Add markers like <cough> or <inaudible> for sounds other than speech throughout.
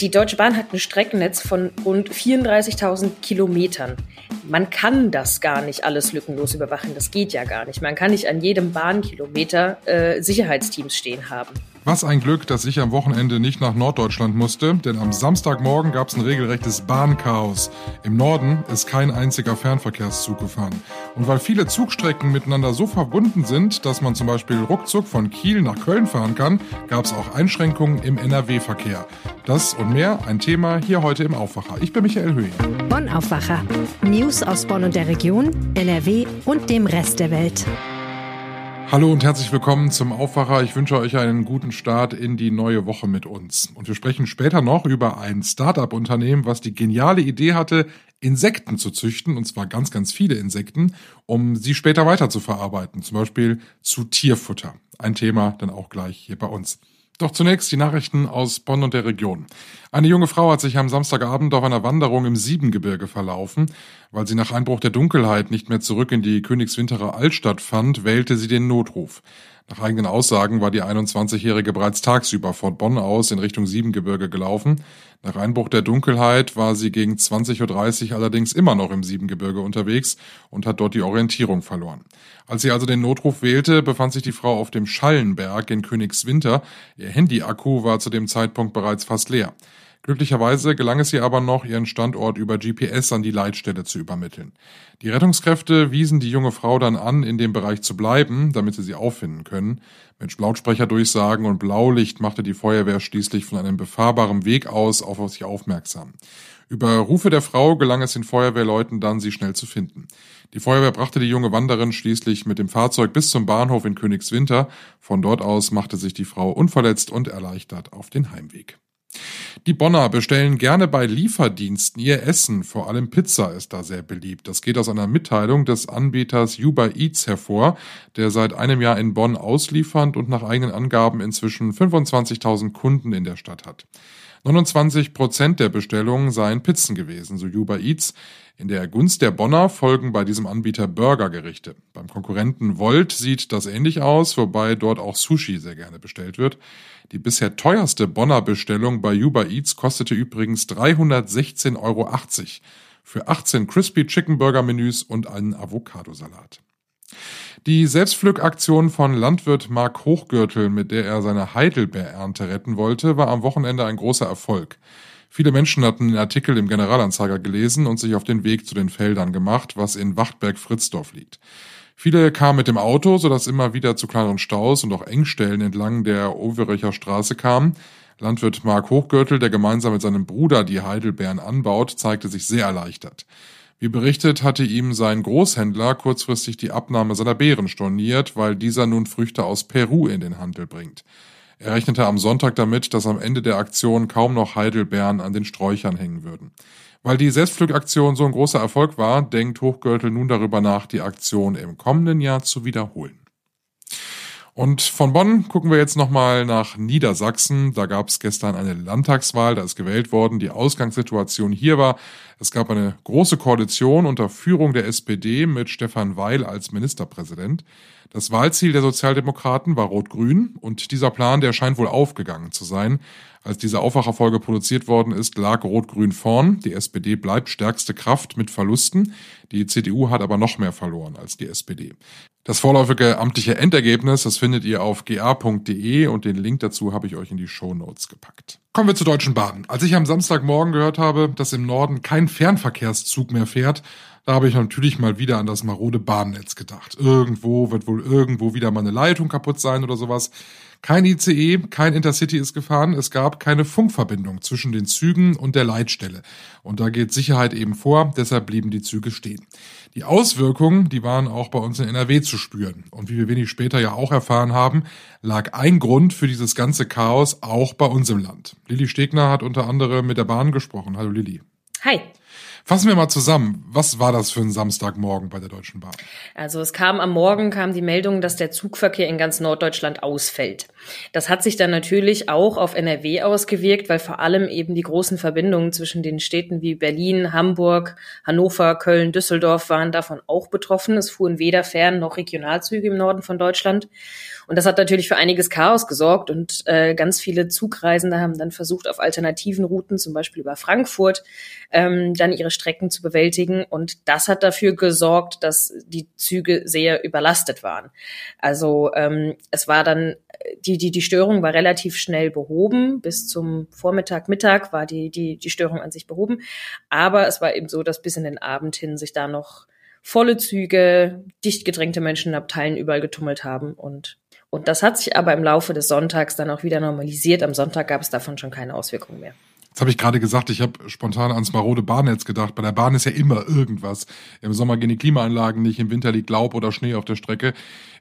Die Deutsche Bahn hat ein Streckennetz von rund 34.000 Kilometern. Man kann das gar nicht alles lückenlos überwachen. Das geht ja gar nicht. Man kann nicht an jedem Bahnkilometer äh, Sicherheitsteams stehen haben. Was ein Glück, dass ich am Wochenende nicht nach Norddeutschland musste, denn am Samstagmorgen gab es ein regelrechtes Bahnchaos. Im Norden ist kein einziger Fernverkehrszug gefahren. Und weil viele Zugstrecken miteinander so verbunden sind, dass man zum Beispiel ruckzuck von Kiel nach Köln fahren kann, gab es auch Einschränkungen im NRW-Verkehr. Das und mehr ein Thema hier heute im Aufwacher. Ich bin Michael Höhe. Bonn Aufwacher. News aus Bonn und der Region, NRW und dem Rest der Welt. Hallo und herzlich willkommen zum Aufwacher. Ich wünsche euch einen guten Start in die neue Woche mit uns. Und wir sprechen später noch über ein Start-up-Unternehmen, was die geniale Idee hatte, Insekten zu züchten, und zwar ganz, ganz viele Insekten, um sie später weiter zu verarbeiten, zum Beispiel zu Tierfutter. Ein Thema dann auch gleich hier bei uns. Doch zunächst die Nachrichten aus Bonn und der Region. Eine junge Frau hat sich am Samstagabend auf einer Wanderung im Siebengebirge verlaufen. Weil sie nach Einbruch der Dunkelheit nicht mehr zurück in die Königswinterer Altstadt fand, wählte sie den Notruf. Nach eigenen Aussagen war die 21-Jährige bereits tagsüber von Bonn aus in Richtung Siebengebirge gelaufen. Nach Einbruch der Dunkelheit war sie gegen 20.30 Uhr allerdings immer noch im Siebengebirge unterwegs und hat dort die Orientierung verloren. Als sie also den Notruf wählte, befand sich die Frau auf dem Schallenberg in Königswinter. Ihr Handyakku war zu dem Zeitpunkt bereits fast leer. Glücklicherweise gelang es ihr aber noch, ihren Standort über GPS an die Leitstelle zu übermitteln. Die Rettungskräfte wiesen die junge Frau dann an, in dem Bereich zu bleiben, damit sie sie auffinden können. Mit Lautsprecherdurchsagen und Blaulicht machte die Feuerwehr schließlich von einem befahrbaren Weg aus auf sich aufmerksam. Über Rufe der Frau gelang es den Feuerwehrleuten dann, sie schnell zu finden. Die Feuerwehr brachte die junge Wanderin schließlich mit dem Fahrzeug bis zum Bahnhof in Königswinter. Von dort aus machte sich die Frau unverletzt und erleichtert auf den Heimweg. Die Bonner bestellen gerne bei Lieferdiensten ihr Essen, vor allem Pizza ist da sehr beliebt. Das geht aus einer Mitteilung des Anbieters Uber Eats hervor, der seit einem Jahr in Bonn ausliefernd und nach eigenen Angaben inzwischen 25.000 Kunden in der Stadt hat. 29 Prozent der Bestellungen seien Pizzen gewesen, so Uber Eats. In der Gunst der Bonner folgen bei diesem Anbieter Burgergerichte. Beim Konkurrenten Volt sieht das ähnlich aus, wobei dort auch Sushi sehr gerne bestellt wird. Die bisher teuerste Bonner Bestellung bei Uber Eats kostete übrigens 316,80 Euro für 18 Crispy Chicken Burger Menüs und einen Avocadosalat. Die Selbstpflückaktion von Landwirt Mark Hochgürtel, mit der er seine Heidelbeerernte retten wollte, war am Wochenende ein großer Erfolg. Viele Menschen hatten den Artikel im Generalanzeiger gelesen und sich auf den Weg zu den Feldern gemacht, was in Wachtberg-Fritzdorf liegt. Viele kamen mit dem Auto, sodass immer wieder zu kleineren Staus und auch Engstellen entlang der Overicher Straße kamen. Landwirt Mark Hochgürtel, der gemeinsam mit seinem Bruder die Heidelbeeren anbaut, zeigte sich sehr erleichtert. Wie berichtet, hatte ihm sein Großhändler kurzfristig die Abnahme seiner Beeren storniert, weil dieser nun Früchte aus Peru in den Handel bringt. Er rechnete am Sonntag damit, dass am Ende der Aktion kaum noch Heidelbeeren an den Sträuchern hängen würden. Weil die Selbstpflückaktion so ein großer Erfolg war, denkt Hochgürtel nun darüber nach, die Aktion im kommenden Jahr zu wiederholen. Und von Bonn gucken wir jetzt nochmal nach Niedersachsen. Da gab es gestern eine Landtagswahl, da ist gewählt worden. Die Ausgangssituation hier war, es gab eine große Koalition unter Führung der SPD mit Stefan Weil als Ministerpräsident. Das Wahlziel der Sozialdemokraten war Rot-Grün und dieser Plan, der scheint wohl aufgegangen zu sein. Als diese Aufwacherfolge produziert worden ist, lag Rot-Grün vorn. Die SPD bleibt stärkste Kraft mit Verlusten. Die CDU hat aber noch mehr verloren als die SPD. Das vorläufige amtliche Endergebnis, das findet ihr auf ga.de und den Link dazu habe ich euch in die Show Notes gepackt. Kommen wir zur Deutschen Bahn. Als ich am Samstagmorgen gehört habe, dass im Norden kein Fernverkehrszug mehr fährt, da habe ich natürlich mal wieder an das marode Bahnnetz gedacht. Irgendwo wird wohl irgendwo wieder mal eine Leitung kaputt sein oder sowas. Kein ICE, kein Intercity ist gefahren. Es gab keine Funkverbindung zwischen den Zügen und der Leitstelle. Und da geht Sicherheit eben vor, deshalb blieben die Züge stehen. Die Auswirkungen, die waren auch bei uns in NRW zu spüren. Und wie wir wenig später ja auch erfahren haben, lag ein Grund für dieses ganze Chaos auch bei uns im Land. Lilly Stegner hat unter anderem mit der Bahn gesprochen. Hallo Lilly. Hi. Fassen wir mal zusammen. Was war das für ein Samstagmorgen bei der Deutschen Bahn? Also es kam am Morgen kam die Meldung, dass der Zugverkehr in ganz Norddeutschland ausfällt. Das hat sich dann natürlich auch auf NRW ausgewirkt, weil vor allem eben die großen Verbindungen zwischen den Städten wie Berlin, Hamburg, Hannover, Köln, Düsseldorf waren davon auch betroffen. Es fuhren weder Fern- noch Regionalzüge im Norden von Deutschland. Und das hat natürlich für einiges Chaos gesorgt und äh, ganz viele Zugreisende haben dann versucht, auf alternativen Routen, zum Beispiel über Frankfurt, ähm, dann ihre Strecken zu bewältigen. Und das hat dafür gesorgt, dass die Züge sehr überlastet waren. Also ähm, es war dann, die, die, die Störung war relativ schnell behoben. Bis zum Vormittag, Mittag war die, die, die Störung an sich behoben. Aber es war eben so, dass bis in den Abend hin sich da noch volle Züge, dicht gedrängte Menschen in Abteilen überall getummelt haben und und das hat sich aber im Laufe des Sonntags dann auch wieder normalisiert. Am Sonntag gab es davon schon keine Auswirkungen mehr. Jetzt habe ich gerade gesagt, ich habe spontan ans marode Bahnnetz gedacht. Bei der Bahn ist ja immer irgendwas. Im Sommer gehen die Klimaanlagen nicht, im Winter liegt Laub oder Schnee auf der Strecke.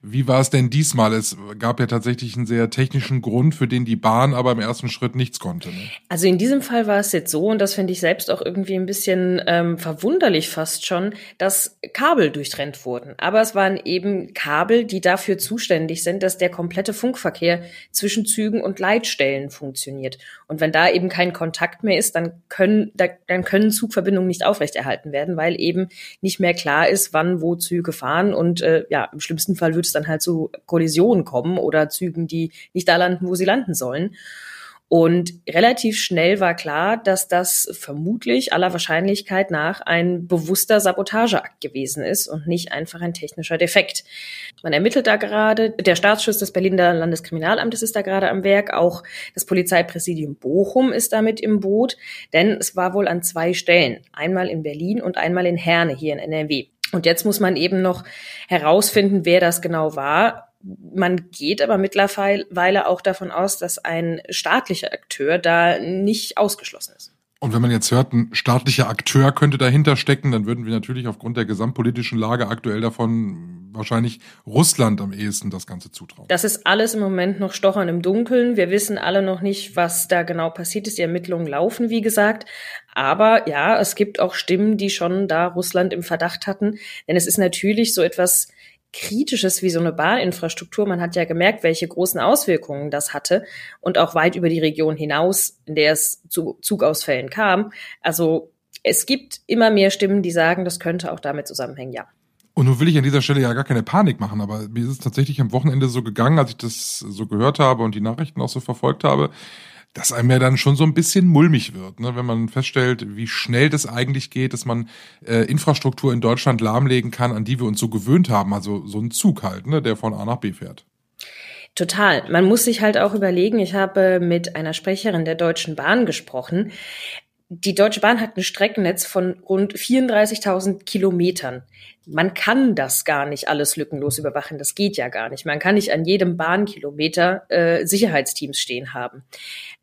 Wie war es denn diesmal? Es gab ja tatsächlich einen sehr technischen Grund, für den die Bahn aber im ersten Schritt nichts konnte. Ne? Also in diesem Fall war es jetzt so, und das finde ich selbst auch irgendwie ein bisschen ähm, verwunderlich fast schon, dass Kabel durchtrennt wurden. Aber es waren eben Kabel, die dafür zuständig sind, dass der komplette Funkverkehr zwischen Zügen und Leitstellen funktioniert. Und wenn da eben kein Kontakt mehr ist, dann können, da, dann können Zugverbindungen nicht aufrechterhalten werden, weil eben nicht mehr klar ist, wann wo Züge fahren. Und äh, ja, im schlimmsten Fall wird es dann halt zu Kollisionen kommen oder Zügen, die nicht da landen, wo sie landen sollen. Und relativ schnell war klar, dass das vermutlich aller Wahrscheinlichkeit nach ein bewusster Sabotageakt gewesen ist und nicht einfach ein technischer Defekt. Man ermittelt da gerade, der Staatsschutz des Berliner Landeskriminalamtes ist da gerade am Werk, auch das Polizeipräsidium Bochum ist damit im Boot, denn es war wohl an zwei Stellen, einmal in Berlin und einmal in Herne hier in NRW. Und jetzt muss man eben noch herausfinden, wer das genau war. Man geht aber mittlerweile auch davon aus, dass ein staatlicher Akteur da nicht ausgeschlossen ist. Und wenn man jetzt hört, ein staatlicher Akteur könnte dahinter stecken, dann würden wir natürlich aufgrund der gesamtpolitischen Lage aktuell davon wahrscheinlich Russland am ehesten das Ganze zutrauen. Das ist alles im Moment noch Stochern im Dunkeln. Wir wissen alle noch nicht, was da genau passiert ist. Die Ermittlungen laufen, wie gesagt. Aber ja, es gibt auch Stimmen, die schon da Russland im Verdacht hatten. Denn es ist natürlich so etwas Kritisches wie so eine Bahninfrastruktur. Man hat ja gemerkt, welche großen Auswirkungen das hatte und auch weit über die Region hinaus, in der es zu Zugausfällen kam. Also es gibt immer mehr Stimmen, die sagen, das könnte auch damit zusammenhängen, ja. Und nun will ich an dieser Stelle ja gar keine Panik machen, aber mir ist es tatsächlich am Wochenende so gegangen, als ich das so gehört habe und die Nachrichten auch so verfolgt habe, dass einem ja dann schon so ein bisschen mulmig wird, ne? wenn man feststellt, wie schnell das eigentlich geht, dass man äh, Infrastruktur in Deutschland lahmlegen kann, an die wir uns so gewöhnt haben. Also so ein Zug halt, ne? der von A nach B fährt. Total. Man muss sich halt auch überlegen, ich habe mit einer Sprecherin der Deutschen Bahn gesprochen. Die Deutsche Bahn hat ein Streckennetz von rund 34.000 Kilometern. Man kann das gar nicht alles lückenlos überwachen. Das geht ja gar nicht. Man kann nicht an jedem Bahnkilometer äh, Sicherheitsteams stehen haben.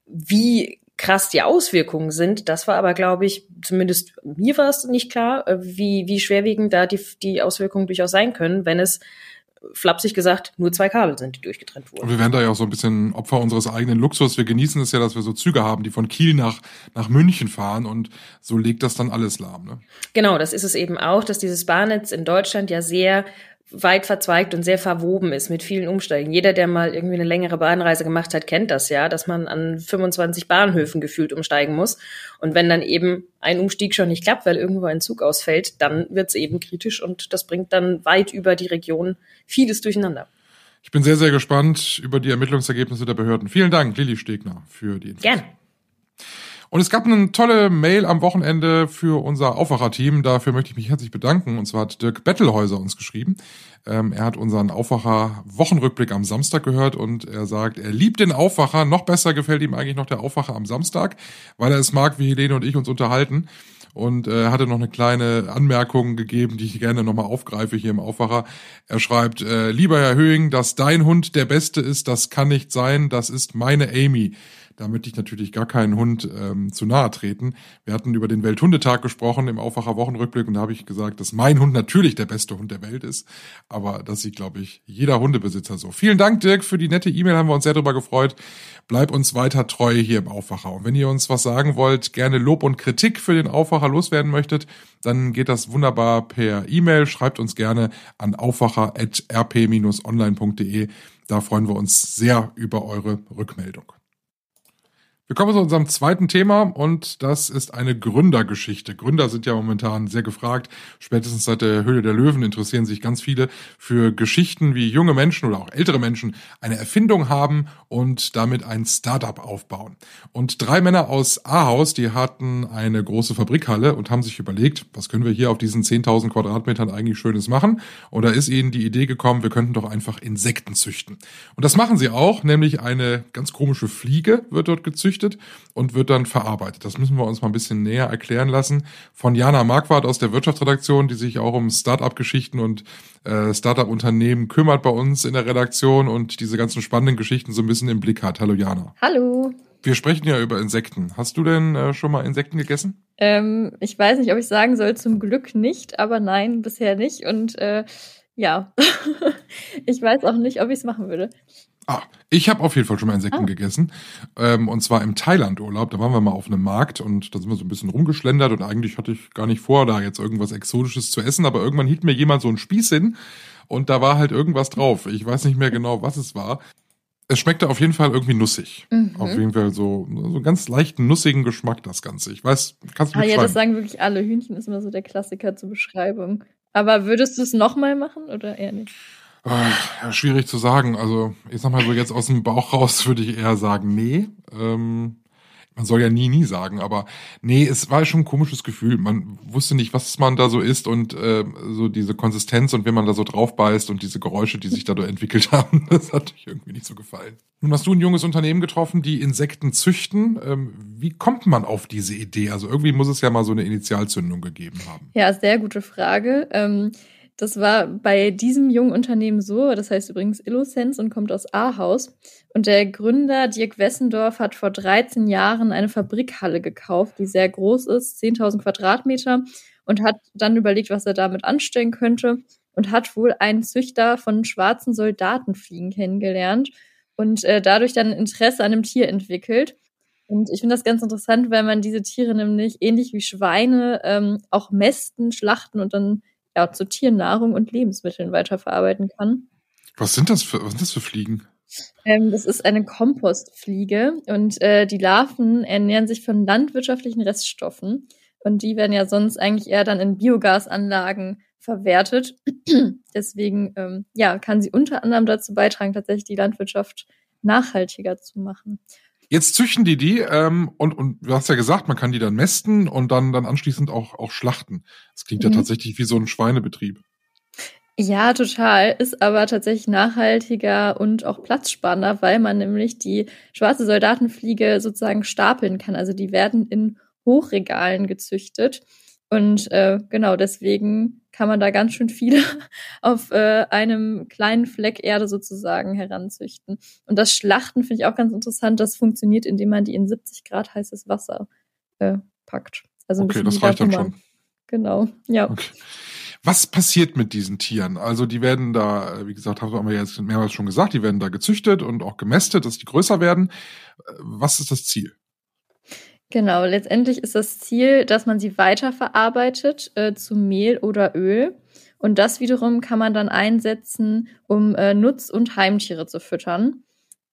Wie krass die Auswirkungen sind, das war aber, glaube ich, zumindest mir war es nicht klar, äh, wie, wie schwerwiegend da die, die Auswirkungen durchaus sein können, wenn es flapsig gesagt, nur zwei Kabel sind, die durchgetrennt wurden. Und wir werden da ja auch so ein bisschen Opfer unseres eigenen Luxus. Wir genießen es ja, dass wir so Züge haben, die von Kiel nach, nach München fahren und so legt das dann alles lahm. Ne? Genau, das ist es eben auch, dass dieses Bahnnetz in Deutschland ja sehr weit verzweigt und sehr verwoben ist mit vielen Umsteigen. Jeder, der mal irgendwie eine längere Bahnreise gemacht hat, kennt das ja, dass man an 25 Bahnhöfen gefühlt umsteigen muss. Und wenn dann eben ein Umstieg schon nicht klappt, weil irgendwo ein Zug ausfällt, dann wird es eben kritisch und das bringt dann weit über die Region vieles durcheinander. Ich bin sehr, sehr gespannt über die Ermittlungsergebnisse der Behörden. Vielen Dank, Lilly Stegner, für die Infos. Gerne. Und es gab eine tolle Mail am Wochenende für unser Aufwacher-Team. Dafür möchte ich mich herzlich bedanken. Und zwar hat Dirk Bettelhäuser uns geschrieben. Ähm, er hat unseren Aufwacher-Wochenrückblick am Samstag gehört und er sagt, er liebt den Aufwacher. Noch besser gefällt ihm eigentlich noch der Aufwacher am Samstag, weil er es mag, wie Helene und ich uns unterhalten und äh, hatte noch eine kleine Anmerkung gegeben, die ich gerne nochmal aufgreife hier im Aufwacher. Er schreibt, äh, lieber Herr Höhing, dass dein Hund der Beste ist, das kann nicht sein, das ist meine Amy. Da möchte ich natürlich gar keinen Hund ähm, zu nahe treten. Wir hatten über den Welthundetag gesprochen im Aufwacher Wochenrückblick und da habe ich gesagt, dass mein Hund natürlich der beste Hund der Welt ist. Aber das sieht, glaube ich, jeder Hundebesitzer so. Vielen Dank, Dirk, für die nette E-Mail, haben wir uns sehr darüber gefreut. Bleib uns weiter treu hier im Aufwacher. Und wenn ihr uns was sagen wollt, gerne Lob und Kritik für den Aufwacher loswerden möchtet, dann geht das wunderbar per E-Mail. Schreibt uns gerne an aufwacher.rp-online.de. Da freuen wir uns sehr über eure Rückmeldung. Wir kommen zu unserem zweiten Thema und das ist eine Gründergeschichte. Gründer sind ja momentan sehr gefragt. Spätestens seit der Höhle der Löwen interessieren sich ganz viele für Geschichten, wie junge Menschen oder auch ältere Menschen eine Erfindung haben und damit ein Startup aufbauen. Und drei Männer aus Ahaus, die hatten eine große Fabrikhalle und haben sich überlegt, was können wir hier auf diesen 10.000 Quadratmetern eigentlich Schönes machen? Und da ist ihnen die Idee gekommen, wir könnten doch einfach Insekten züchten. Und das machen sie auch, nämlich eine ganz komische Fliege wird dort gezüchtet gezüchtet und wird dann verarbeitet. Das müssen wir uns mal ein bisschen näher erklären lassen von Jana Marquardt aus der Wirtschaftsredaktion, die sich auch um Start-up-Geschichten und äh, Start-up-Unternehmen kümmert bei uns in der Redaktion und diese ganzen spannenden Geschichten so ein bisschen im Blick hat. Hallo Jana. Hallo. Wir sprechen ja über Insekten. Hast du denn äh, schon mal Insekten gegessen? Ähm, ich weiß nicht, ob ich sagen soll, zum Glück nicht, aber nein, bisher nicht. Und äh, ja, <laughs> ich weiß auch nicht, ob ich es machen würde. Ah, ich habe auf jeden Fall schon mal Insekten ah. gegessen. Ähm, und zwar im Thailand-Urlaub. Da waren wir mal auf einem Markt und da sind wir so ein bisschen rumgeschlendert und eigentlich hatte ich gar nicht vor, da jetzt irgendwas Exotisches zu essen, aber irgendwann hielt mir jemand so einen Spieß hin und da war halt irgendwas drauf. Ich weiß nicht mehr genau, was es war. Es schmeckte auf jeden Fall irgendwie nussig. Mhm. Auf jeden Fall so, so ganz leichten, nussigen Geschmack, das Ganze. Ich weiß, kannst du ah, Ja, das sagen wirklich alle. Hühnchen ist immer so der Klassiker zur Beschreibung. Aber würdest du es nochmal machen oder eher nicht? Ja, schwierig zu sagen. Also, ich sag mal so, jetzt aus dem Bauch raus <laughs> würde ich eher sagen, nee. Ähm, man soll ja nie, nie sagen, aber nee, es war schon ein komisches Gefühl. Man wusste nicht, was man da so isst und äh, so diese Konsistenz und wenn man da so drauf beißt und diese Geräusche, die sich dadurch entwickelt <laughs> haben, das hat mich irgendwie nicht so gefallen. Nun hast du ein junges Unternehmen getroffen, die Insekten züchten. Ähm, wie kommt man auf diese Idee? Also irgendwie muss es ja mal so eine Initialzündung gegeben haben. Ja, sehr gute Frage. Ähm das war bei diesem jungen Unternehmen so, das heißt übrigens Illosense und kommt aus Ahaus. Und der Gründer Dirk Wessendorf hat vor 13 Jahren eine Fabrikhalle gekauft, die sehr groß ist, 10.000 Quadratmeter, und hat dann überlegt, was er damit anstellen könnte und hat wohl einen Züchter von schwarzen Soldatenfliegen kennengelernt und äh, dadurch dann Interesse an dem Tier entwickelt. Und ich finde das ganz interessant, weil man diese Tiere nämlich ähnlich wie Schweine ähm, auch mästen, schlachten und dann ja, zu Tiernahrung und Lebensmitteln weiterverarbeiten kann. Was sind das für, was sind das für Fliegen? Ähm, das ist eine Kompostfliege und äh, die Larven ernähren sich von landwirtschaftlichen Reststoffen und die werden ja sonst eigentlich eher dann in Biogasanlagen verwertet. <clears throat> Deswegen ähm, ja, kann sie unter anderem dazu beitragen, tatsächlich die Landwirtschaft nachhaltiger zu machen. Jetzt züchten die die ähm, und, und du hast ja gesagt, man kann die dann mästen und dann, dann anschließend auch, auch schlachten. Das klingt mhm. ja tatsächlich wie so ein Schweinebetrieb. Ja, total. Ist aber tatsächlich nachhaltiger und auch platzsparender, weil man nämlich die schwarze Soldatenfliege sozusagen stapeln kann. Also die werden in Hochregalen gezüchtet. Und äh, genau deswegen kann man da ganz schön viele <laughs> auf äh, einem kleinen Fleck Erde sozusagen heranzüchten. Und das Schlachten finde ich auch ganz interessant. Das funktioniert, indem man die in 70 Grad heißes Wasser äh, packt. Also ein okay, das reicht dann schon. Genau, ja. Okay. Was passiert mit diesen Tieren? Also die werden da, wie gesagt, haben wir jetzt mehrmals schon gesagt, die werden da gezüchtet und auch gemästet, dass die größer werden. Was ist das Ziel? Genau, letztendlich ist das Ziel, dass man sie weiterverarbeitet äh, zu Mehl oder Öl. Und das wiederum kann man dann einsetzen, um äh, Nutz- und Heimtiere zu füttern.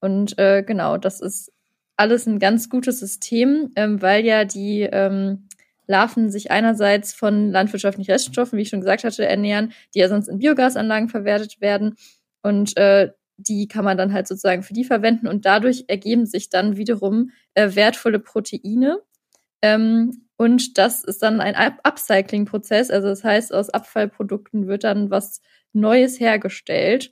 Und äh, genau, das ist alles ein ganz gutes System, ähm, weil ja die ähm, Larven sich einerseits von landwirtschaftlichen Reststoffen, wie ich schon gesagt hatte, ernähren, die ja sonst in Biogasanlagen verwertet werden. Und äh, die kann man dann halt sozusagen für die verwenden und dadurch ergeben sich dann wiederum äh, wertvolle Proteine. Ähm, und das ist dann ein Upcycling-Prozess. Also das heißt, aus Abfallprodukten wird dann was Neues hergestellt.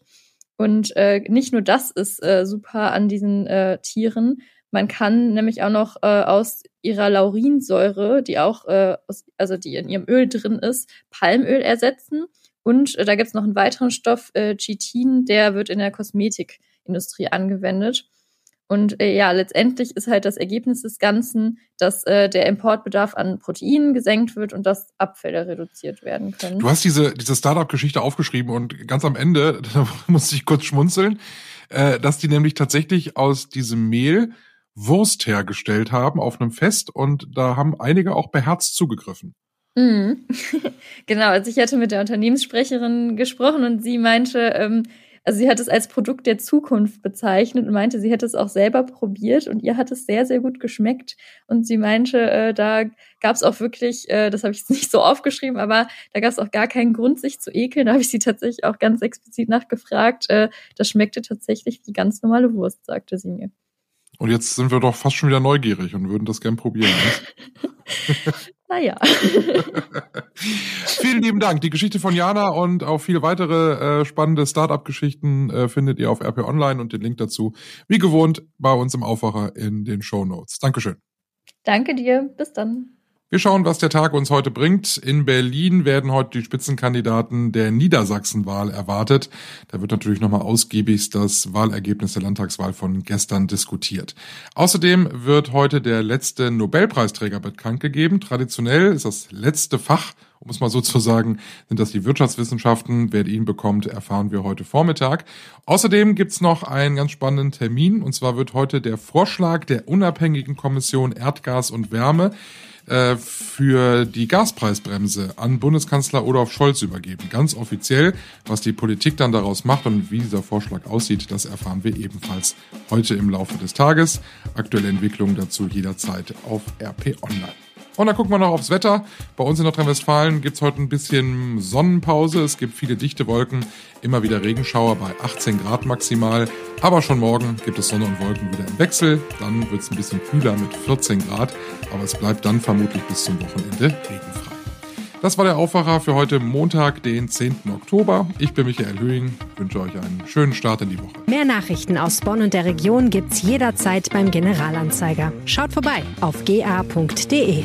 Und äh, nicht nur das ist äh, super an diesen äh, Tieren. Man kann nämlich auch noch äh, aus ihrer Laurinsäure, die auch, äh, aus, also die in ihrem Öl drin ist, Palmöl ersetzen. Und äh, da gibt es noch einen weiteren Stoff, äh, Chitin, der wird in der Kosmetikindustrie angewendet. Und äh, ja, letztendlich ist halt das Ergebnis des Ganzen, dass äh, der Importbedarf an Proteinen gesenkt wird und dass Abfälle reduziert werden können. Du hast diese, diese Startup-Geschichte aufgeschrieben und ganz am Ende, <laughs> da musste ich kurz schmunzeln, äh, dass die nämlich tatsächlich aus diesem Mehl Wurst hergestellt haben auf einem Fest und da haben einige auch beherzt zugegriffen. Mhm. <laughs> genau, also ich hatte mit der Unternehmenssprecherin gesprochen und sie meinte, ähm, also sie hat es als Produkt der Zukunft bezeichnet und meinte, sie hätte es auch selber probiert und ihr hat es sehr, sehr gut geschmeckt. Und sie meinte, äh, da gab es auch wirklich, äh, das habe ich jetzt <laughs> nicht so aufgeschrieben, aber da gab es auch gar keinen Grund, sich zu ekeln. Da habe ich sie tatsächlich auch ganz explizit nachgefragt. Äh, das schmeckte tatsächlich wie ganz normale Wurst, sagte sie mir. Und jetzt sind wir doch fast schon wieder neugierig und würden das gern probieren. <laughs> naja. <laughs> Vielen lieben Dank. Die Geschichte von Jana und auch viele weitere äh, spannende Startup-Geschichten äh, findet ihr auf RP Online und den Link dazu, wie gewohnt, bei uns im Aufwacher in den Show Notes. Dankeschön. Danke dir. Bis dann. Wir schauen, was der Tag uns heute bringt. In Berlin werden heute die Spitzenkandidaten der Niedersachsenwahl erwartet. Da wird natürlich nochmal ausgiebig das Wahlergebnis der Landtagswahl von gestern diskutiert. Außerdem wird heute der letzte Nobelpreisträger bekannt gegeben. Traditionell ist das letzte Fach, um es mal so zu sagen, sind das die Wirtschaftswissenschaften. Wer ihn bekommt, erfahren wir heute Vormittag. Außerdem gibt's noch einen ganz spannenden Termin. Und zwar wird heute der Vorschlag der unabhängigen Kommission Erdgas und Wärme äh, für die Gaspreisbremse an Bundeskanzler Olaf Scholz übergeben. Ganz offiziell, was die Politik dann daraus macht und wie dieser Vorschlag aussieht, das erfahren wir ebenfalls heute im Laufe des Tages. Aktuelle Entwicklungen dazu jederzeit auf RP Online. Und dann gucken wir noch aufs Wetter. Bei uns in Nordrhein-Westfalen gibt's heute ein bisschen Sonnenpause. Es gibt viele dichte Wolken, immer wieder Regenschauer bei 18 Grad maximal. Aber schon morgen gibt es Sonne und Wolken wieder im Wechsel. Dann wird's ein bisschen kühler mit 14 Grad. Aber es bleibt dann vermutlich bis zum Wochenende regenfrei. Das war der Aufwacher für heute Montag, den 10. Oktober. Ich bin Michael Höhing, wünsche euch einen schönen Start in die Woche. Mehr Nachrichten aus Bonn und der Region gibt's jederzeit beim Generalanzeiger. Schaut vorbei auf ga.de.